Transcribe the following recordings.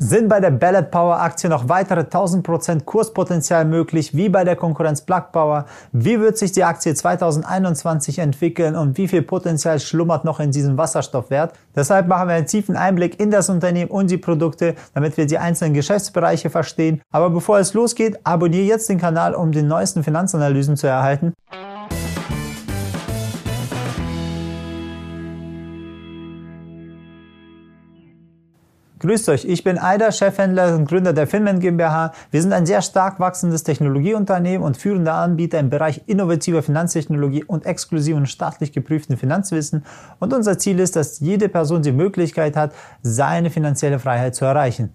Sind bei der Ballot Power Aktie noch weitere 1000% Kurspotenzial möglich, wie bei der Konkurrenz Plug Power? Wie wird sich die Aktie 2021 entwickeln und wie viel Potenzial schlummert noch in diesem Wasserstoffwert? Deshalb machen wir einen tiefen Einblick in das Unternehmen und die Produkte, damit wir die einzelnen Geschäftsbereiche verstehen. Aber bevor es losgeht, abonniere jetzt den Kanal, um die neuesten Finanzanalysen zu erhalten. Grüßt euch, ich bin Aider, Chefhändler und Gründer der Finland GmbH. Wir sind ein sehr stark wachsendes Technologieunternehmen und führender Anbieter im Bereich innovativer Finanztechnologie und exklusiven staatlich geprüften Finanzwissen. Und unser Ziel ist, dass jede Person die Möglichkeit hat, seine finanzielle Freiheit zu erreichen.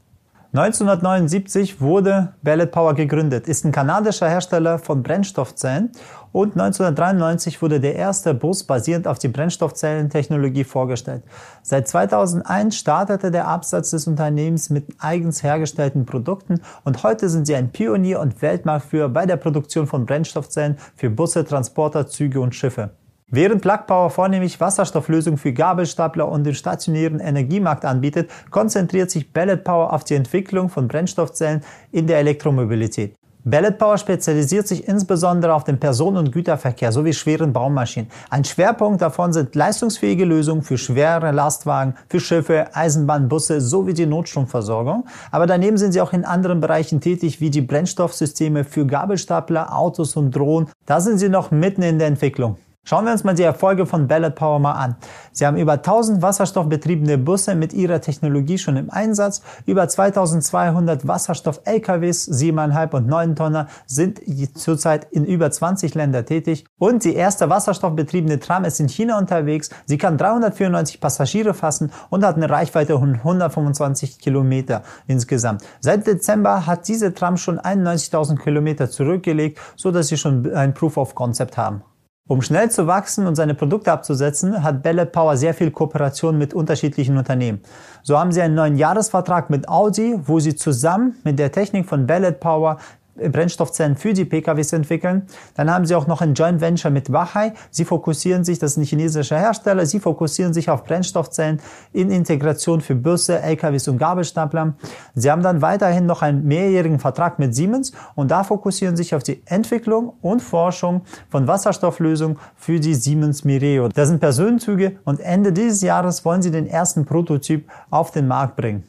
1979 wurde Ballot Power gegründet, ist ein kanadischer Hersteller von Brennstoffzellen und 1993 wurde der erste Bus basierend auf die Brennstoffzellentechnologie vorgestellt. Seit 2001 startete der Absatz des Unternehmens mit eigens hergestellten Produkten und heute sind sie ein Pionier und Weltmarktführer bei der Produktion von Brennstoffzellen für Busse, Transporter, Züge und Schiffe. Während Plug Power vornehmlich Wasserstofflösungen für Gabelstapler und den stationären Energiemarkt anbietet, konzentriert sich Ballot Power auf die Entwicklung von Brennstoffzellen in der Elektromobilität. Ballot Power spezialisiert sich insbesondere auf den Personen- und Güterverkehr sowie schweren Baumaschinen. Ein Schwerpunkt davon sind leistungsfähige Lösungen für schwere Lastwagen, für Schiffe, Eisenbahnbusse sowie die Notstromversorgung. Aber daneben sind sie auch in anderen Bereichen tätig, wie die Brennstoffsysteme für Gabelstapler, Autos und Drohnen. Da sind sie noch mitten in der Entwicklung. Schauen wir uns mal die Erfolge von Ballot Power mal an. Sie haben über 1000 wasserstoffbetriebene Busse mit ihrer Technologie schon im Einsatz, über 2200 Wasserstoff-LKWs, 7,5 und 9 Tonner sind zurzeit in über 20 Länder tätig und die erste wasserstoffbetriebene Tram ist in China unterwegs. Sie kann 394 Passagiere fassen und hat eine Reichweite von 125 Kilometer insgesamt. Seit Dezember hat diese Tram schon 91.000 Kilometer zurückgelegt, so dass sie schon ein Proof of Concept haben. Um schnell zu wachsen und seine Produkte abzusetzen, hat Ballot Power sehr viel Kooperation mit unterschiedlichen Unternehmen. So haben sie einen neuen Jahresvertrag mit Audi, wo sie zusammen mit der Technik von Ballot Power Brennstoffzellen für die PKWs entwickeln. Dann haben sie auch noch ein Joint Venture mit Wachai. Sie fokussieren sich, das ist ein chinesischer Hersteller, sie fokussieren sich auf Brennstoffzellen in Integration für Busse, LKWs und Gabelstapler. Sie haben dann weiterhin noch einen mehrjährigen Vertrag mit Siemens und da fokussieren sich auf die Entwicklung und Forschung von Wasserstofflösungen für die Siemens Mireo. Das sind Personenzüge und Ende dieses Jahres wollen sie den ersten Prototyp auf den Markt bringen.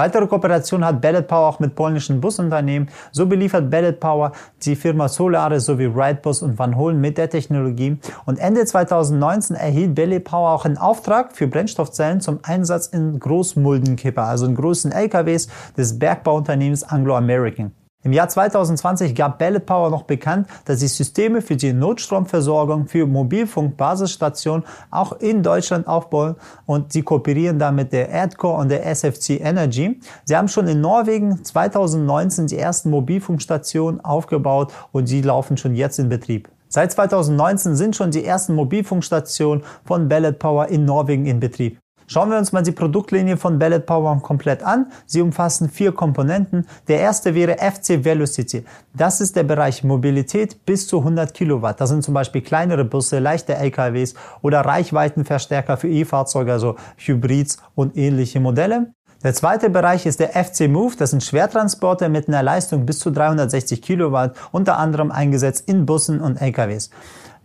Weitere Kooperation hat Ballot Power auch mit polnischen Busunternehmen. So beliefert Ballot Power die Firma Solare sowie Wrightbus und Van Holen mit der Technologie. Und Ende 2019 erhielt Ballot Power auch einen Auftrag für Brennstoffzellen zum Einsatz in Großmuldenkipper, also in großen LKWs des Bergbauunternehmens Anglo American. Im Jahr 2020 gab Ballot Power noch bekannt, dass sie Systeme für die Notstromversorgung für Mobilfunkbasisstationen auch in Deutschland aufbauen und sie kooperieren da mit der Erdcore und der SFC Energy. Sie haben schon in Norwegen 2019 die ersten Mobilfunkstationen aufgebaut und sie laufen schon jetzt in Betrieb. Seit 2019 sind schon die ersten Mobilfunkstationen von Ballot Power in Norwegen in Betrieb. Schauen wir uns mal die Produktlinie von Ballot Power komplett an. Sie umfassen vier Komponenten. Der erste wäre FC Velocity. Das ist der Bereich Mobilität bis zu 100 Kilowatt. Das sind zum Beispiel kleinere Busse, leichte LKWs oder Reichweitenverstärker für E-Fahrzeuge, also Hybrids und ähnliche Modelle. Der zweite Bereich ist der FC Move. Das sind Schwertransporter mit einer Leistung bis zu 360 Kilowatt, unter anderem eingesetzt in Bussen und LKWs.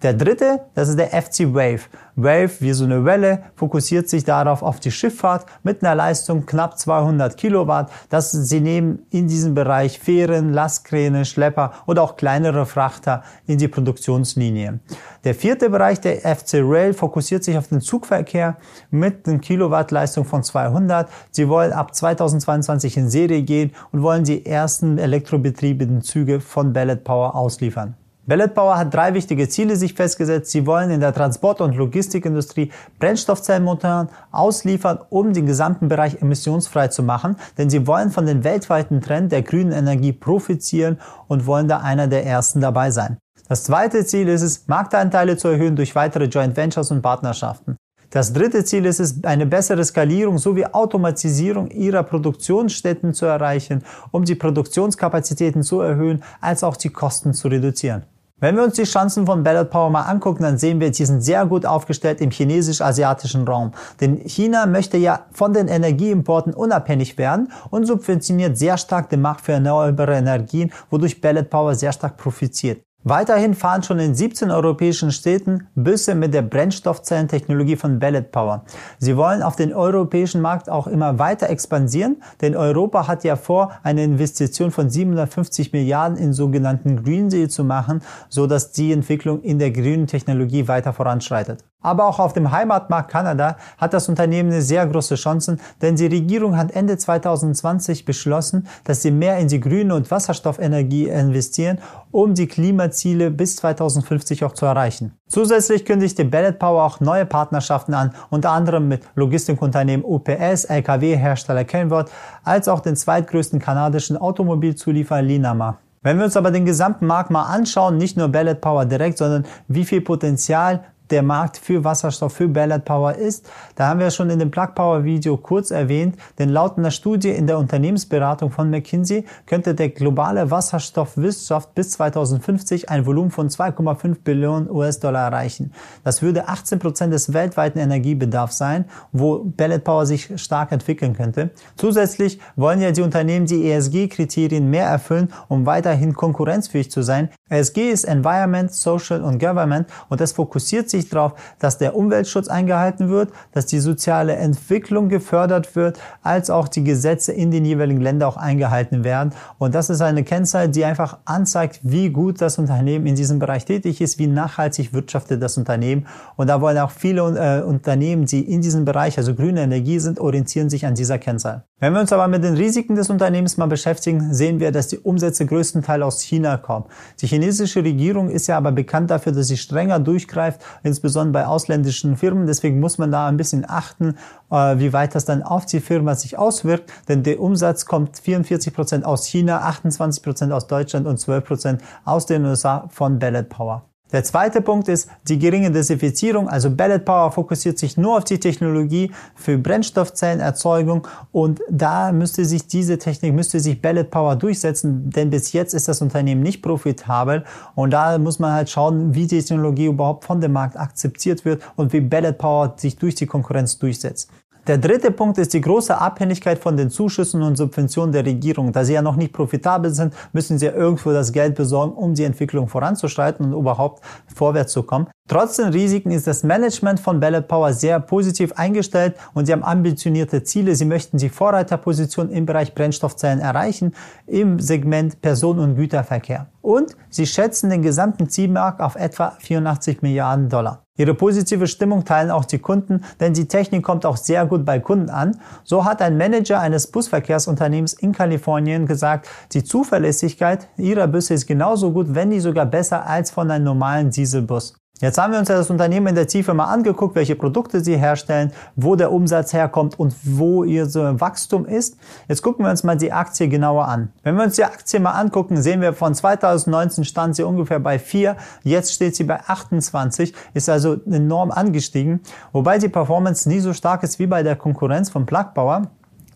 Der dritte, das ist der FC Wave. Wave, wie so eine Welle, fokussiert sich darauf auf die Schifffahrt mit einer Leistung knapp 200 Kilowatt. Das, sie nehmen in diesem Bereich Fähren, Lastkräne, Schlepper oder auch kleinere Frachter in die Produktionslinie. Der vierte Bereich, der FC Rail, fokussiert sich auf den Zugverkehr mit einer Kilowattleistung von 200. Sie wollen ab 2022 in Serie gehen und wollen die ersten elektrobetriebenen Züge von Ballot Power ausliefern. Ballot Power hat drei wichtige Ziele sich festgesetzt. Sie wollen in der Transport- und Logistikindustrie Brennstoffzellmotoren ausliefern, um den gesamten Bereich emissionsfrei zu machen. Denn sie wollen von dem weltweiten Trend der grünen Energie profitieren und wollen da einer der ersten dabei sein. Das zweite Ziel ist es, Marktanteile zu erhöhen durch weitere Joint Ventures und Partnerschaften. Das dritte Ziel ist es, eine bessere Skalierung sowie Automatisierung ihrer Produktionsstätten zu erreichen, um die Produktionskapazitäten zu erhöhen, als auch die Kosten zu reduzieren. Wenn wir uns die Chancen von Ballot Power mal angucken, dann sehen wir, die sind sehr gut aufgestellt im chinesisch-asiatischen Raum. Denn China möchte ja von den Energieimporten unabhängig werden und subventioniert sehr stark den Markt für erneuerbare Energien, wodurch Ballot Power sehr stark profitiert. Weiterhin fahren schon in 17 europäischen Städten Busse mit der Brennstoffzellentechnologie von Ballet Power. Sie wollen auf den europäischen Markt auch immer weiter expandieren, denn Europa hat ja vor, eine Investition von 750 Milliarden in sogenannten Green Deal zu machen, so dass die Entwicklung in der grünen Technologie weiter voranschreitet. Aber auch auf dem Heimatmarkt Kanada hat das Unternehmen eine sehr große Chancen, denn die Regierung hat Ende 2020 beschlossen, dass sie mehr in die grüne und Wasserstoffenergie investieren, um die Klimaziele bis 2050 auch zu erreichen. Zusätzlich kündigte Ballot Power auch neue Partnerschaften an, unter anderem mit Logistikunternehmen UPS, Lkw-Hersteller Kenworth, als auch den zweitgrößten kanadischen Automobilzulieferer Linamar. Wenn wir uns aber den gesamten Markt mal anschauen, nicht nur Ballot Power direkt, sondern wie viel Potenzial der Markt für Wasserstoff, für Ballard Power ist. Da haben wir schon in dem Plug Power Video kurz erwähnt, denn laut einer Studie in der Unternehmensberatung von McKinsey könnte der globale Wasserstoffwirtschaft bis 2050 ein Volumen von 2,5 Billionen US-Dollar erreichen. Das würde 18 Prozent des weltweiten Energiebedarfs sein, wo Ballard Power sich stark entwickeln könnte. Zusätzlich wollen ja die Unternehmen die ESG-Kriterien mehr erfüllen, um weiterhin konkurrenzfähig zu sein. ESG ist Environment, Social und Government und es fokussiert sich sich darauf, dass der Umweltschutz eingehalten wird, dass die soziale Entwicklung gefördert wird, als auch die Gesetze in den jeweiligen Ländern auch eingehalten werden. Und das ist eine Kennzahl, die einfach anzeigt, wie gut das Unternehmen in diesem Bereich tätig ist, wie nachhaltig wirtschaftet das Unternehmen. Und da wollen auch viele äh, Unternehmen, die in diesem Bereich, also grüne Energie sind, orientieren sich an dieser Kennzahl. Wenn wir uns aber mit den Risiken des Unternehmens mal beschäftigen, sehen wir, dass die Umsätze größtenteils aus China kommen. Die chinesische Regierung ist ja aber bekannt dafür, dass sie strenger durchgreift insbesondere bei ausländischen Firmen. Deswegen muss man da ein bisschen achten, äh, wie weit das dann auf die Firma sich auswirkt. Denn der Umsatz kommt 44 Prozent aus China, 28 Prozent aus Deutschland und 12 Prozent aus den USA von Ballot Power. Der zweite Punkt ist die geringe Desinfizierung. Also Ballot Power fokussiert sich nur auf die Technologie für Brennstoffzellenerzeugung und da müsste sich diese Technik, müsste sich Ballot Power durchsetzen, denn bis jetzt ist das Unternehmen nicht profitabel und da muss man halt schauen, wie die Technologie überhaupt von dem Markt akzeptiert wird und wie Ballot Power sich durch die Konkurrenz durchsetzt. Der dritte Punkt ist die große Abhängigkeit von den Zuschüssen und Subventionen der Regierung. Da sie ja noch nicht profitabel sind, müssen sie ja irgendwo das Geld besorgen, um die Entwicklung voranzuschreiten und überhaupt vorwärts zu kommen. Trotz den Risiken ist das Management von Ballot Power sehr positiv eingestellt und sie haben ambitionierte Ziele. Sie möchten die Vorreiterposition im Bereich Brennstoffzellen erreichen, im Segment Personen- und Güterverkehr. Und sie schätzen den gesamten Zielmarkt auf etwa 84 Milliarden Dollar. Ihre positive Stimmung teilen auch die Kunden, denn die Technik kommt auch sehr gut bei Kunden an. So hat ein Manager eines Busverkehrsunternehmens in Kalifornien gesagt, die Zuverlässigkeit ihrer Busse ist genauso gut, wenn nicht sogar besser als von einem normalen Dieselbus. Jetzt haben wir uns das Unternehmen in der Tiefe mal angeguckt, welche Produkte sie herstellen, wo der Umsatz herkommt und wo ihr so Wachstum ist. Jetzt gucken wir uns mal die Aktie genauer an. Wenn wir uns die Aktie mal angucken, sehen wir von 2019 stand sie ungefähr bei 4, jetzt steht sie bei 28, ist also enorm angestiegen, wobei die Performance nie so stark ist wie bei der Konkurrenz von Plug Power.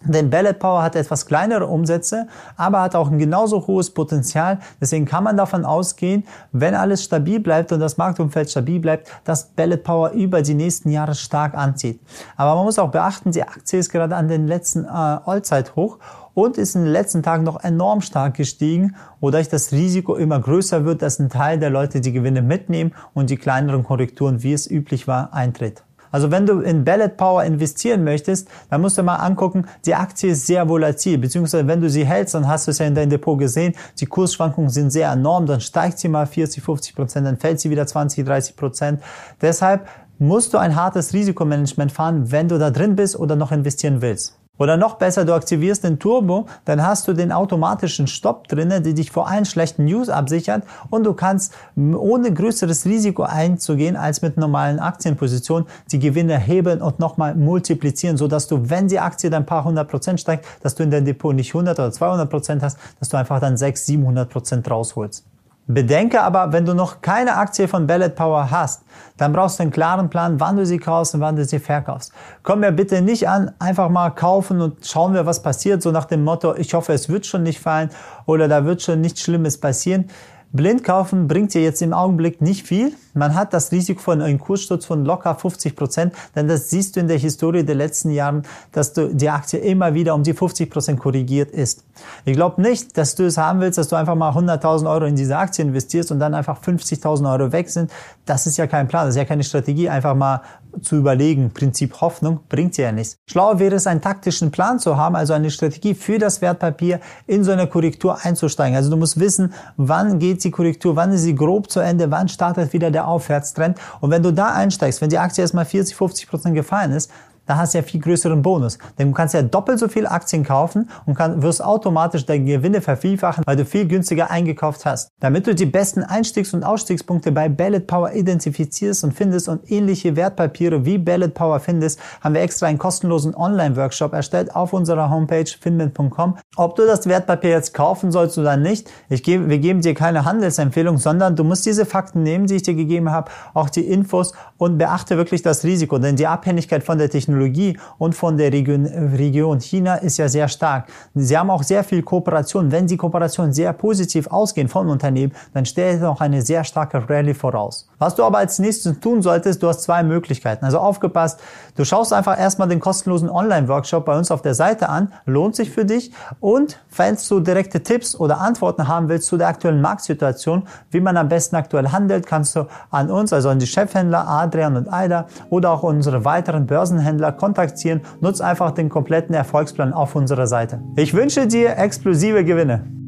Denn Ballot Power hat etwas kleinere Umsätze, aber hat auch ein genauso hohes Potenzial. Deswegen kann man davon ausgehen, wenn alles stabil bleibt und das Marktumfeld stabil bleibt, dass Ballot Power über die nächsten Jahre stark anzieht. Aber man muss auch beachten, die Aktie ist gerade an den letzten äh, Allzeithoch und ist in den letzten Tagen noch enorm stark gestiegen, wodurch das Risiko immer größer wird, dass ein Teil der Leute die Gewinne mitnehmen und die kleineren Korrekturen, wie es üblich war, eintritt. Also wenn du in Ballot Power investieren möchtest, dann musst du mal angucken, die Aktie ist sehr volatil, beziehungsweise wenn du sie hältst, dann hast du es ja in deinem Depot gesehen, die Kursschwankungen sind sehr enorm, dann steigt sie mal 40, 50 Prozent, dann fällt sie wieder 20, 30 Prozent. Deshalb musst du ein hartes Risikomanagement fahren, wenn du da drin bist oder noch investieren willst. Oder noch besser, du aktivierst den Turbo, dann hast du den automatischen Stopp drinnen, der dich vor allen schlechten News absichert und du kannst ohne größeres Risiko einzugehen als mit normalen Aktienpositionen die Gewinne hebeln und nochmal multiplizieren, so dass du, wenn die Aktie dann ein paar hundert Prozent steigt, dass du in deinem Depot nicht 100 oder 200 Prozent hast, dass du einfach dann 600, 700 Prozent rausholst. Bedenke aber, wenn du noch keine Aktie von Ballot Power hast, dann brauchst du einen klaren Plan, wann du sie kaufst und wann du sie verkaufst. Komm mir bitte nicht an, einfach mal kaufen und schauen wir, was passiert, so nach dem Motto, ich hoffe, es wird schon nicht fallen oder da wird schon nichts Schlimmes passieren. Blind kaufen bringt dir jetzt im Augenblick nicht viel. Man hat das Risiko von einem Kurssturz von locker 50 Prozent, denn das siehst du in der Historie der letzten Jahre, dass du die Aktie immer wieder um die 50 Prozent korrigiert ist. Ich glaube nicht, dass du es haben willst, dass du einfach mal 100.000 Euro in diese Aktie investierst und dann einfach 50.000 Euro weg sind. Das ist ja kein Plan, das ist ja keine Strategie, einfach mal zu überlegen. Prinzip Hoffnung bringt dir ja nichts. Schlauer wäre es, einen taktischen Plan zu haben, also eine Strategie für das Wertpapier in so eine Korrektur einzusteigen. Also du musst wissen, wann geht die Korrektur, wann ist sie grob zu Ende, wann startet wieder der Aufwärtstrend. Und wenn du da einsteigst, wenn die Aktie erstmal 40, 50 Prozent gefallen ist, da hast du ja viel größeren Bonus. Denn du kannst ja doppelt so viel Aktien kaufen und kann, wirst automatisch deine Gewinne vervielfachen, weil du viel günstiger eingekauft hast. Damit du die besten Einstiegs- und Ausstiegspunkte bei Ballot Power identifizierst und findest und ähnliche Wertpapiere wie Ballot Power findest, haben wir extra einen kostenlosen Online-Workshop erstellt auf unserer Homepage finment.com. Ob du das Wertpapier jetzt kaufen sollst oder nicht, ich gebe, wir geben dir keine Handelsempfehlung, sondern du musst diese Fakten nehmen, die ich dir gegeben habe, auch die Infos und beachte wirklich das Risiko, denn die Abhängigkeit von der Technologie Technologie und von der Region, Region China ist ja sehr stark. Sie haben auch sehr viel Kooperation. Wenn die Kooperationen sehr positiv ausgehen von Unternehmen, dann stellt auch eine sehr starke Rallye voraus. Was du aber als nächstes tun solltest, du hast zwei Möglichkeiten. Also aufgepasst, du schaust einfach erstmal den kostenlosen Online-Workshop bei uns auf der Seite an, lohnt sich für dich und falls du direkte Tipps oder Antworten haben willst zu der aktuellen Marktsituation, wie man am besten aktuell handelt, kannst du an uns, also an die Chefhändler Adrian und Aida oder auch unsere weiteren Börsenhändler Händler kontaktieren. Nutz einfach den kompletten Erfolgsplan auf unserer Seite. Ich wünsche dir explosive Gewinne.